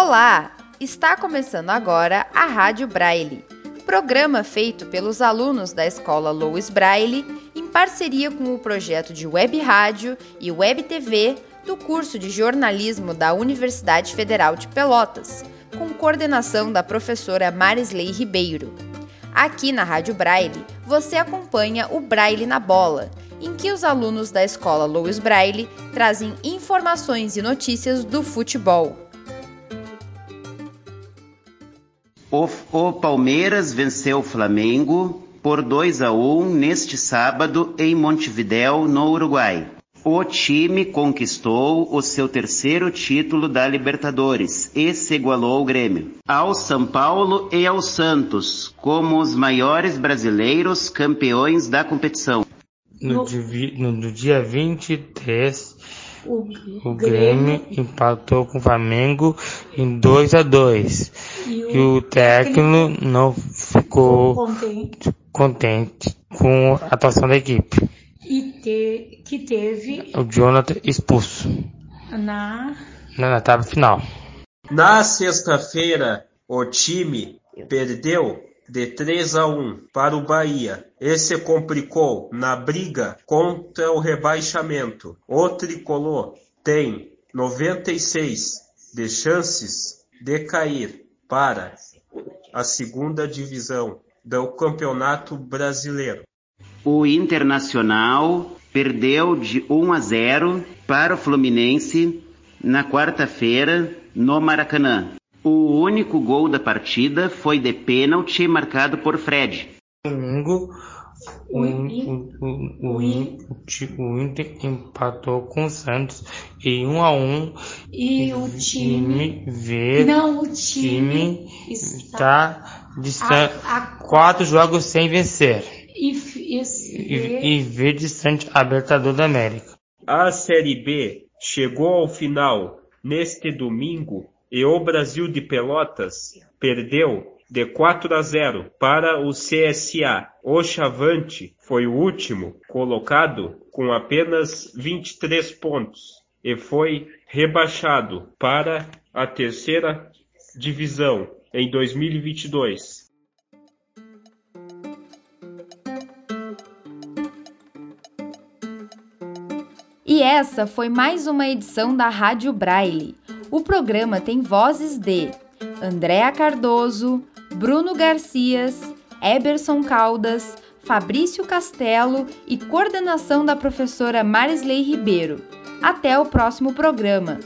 Olá! Está começando agora a Rádio Braille, programa feito pelos alunos da Escola Louis Braille em parceria com o projeto de Web Rádio e Web TV do curso de jornalismo da Universidade Federal de Pelotas, com coordenação da professora Marisley Ribeiro. Aqui na Rádio Braille, você acompanha o Braille na Bola, em que os alunos da escola Louis Braille trazem informações e notícias do futebol. O, o Palmeiras venceu o Flamengo por 2 a 1 neste sábado em Montevidéu, no Uruguai. O time conquistou o seu terceiro título da Libertadores e se igualou ao Grêmio, ao São Paulo e ao Santos, como os maiores brasileiros campeões da competição. No, no, no dia 23 o, o Grêmio empatou com o Flamengo em 2 a 2 e o, o técnico não ficou contente. contente com a atuação da equipe. E te, que teve o Jonathan expulso na na, na etapa final. Na sexta-feira, o time perdeu de 3 a 1 para o Bahia e se complicou na briga contra o rebaixamento. O tricolor tem 96 de chances de cair para a segunda divisão do Campeonato Brasileiro. O Internacional perdeu de 1 a 0 para o Fluminense na quarta-feira no Maracanã. O único gol da partida foi de pênalti marcado por Fred. Domingo, o, o, o, o, Inter empatou com o Santos em 1 a 1 e o time, vê não, o time está distante quatro jogos sem vencer. E, e, e vê distante a Libertadores da América. A Série B chegou ao final neste domingo e o Brasil de Pelotas perdeu de 4 a 0 para o CSA. O Chavante foi o último colocado com apenas 23 pontos e foi rebaixado para a terceira divisão em 2022. E essa foi mais uma edição da Rádio Braille o programa tem vozes de Andréa Cardoso, Bruno Garcias, Eberson Caldas, Fabrício Castelo e coordenação da professora Marisley Ribeiro. Até o próximo programa!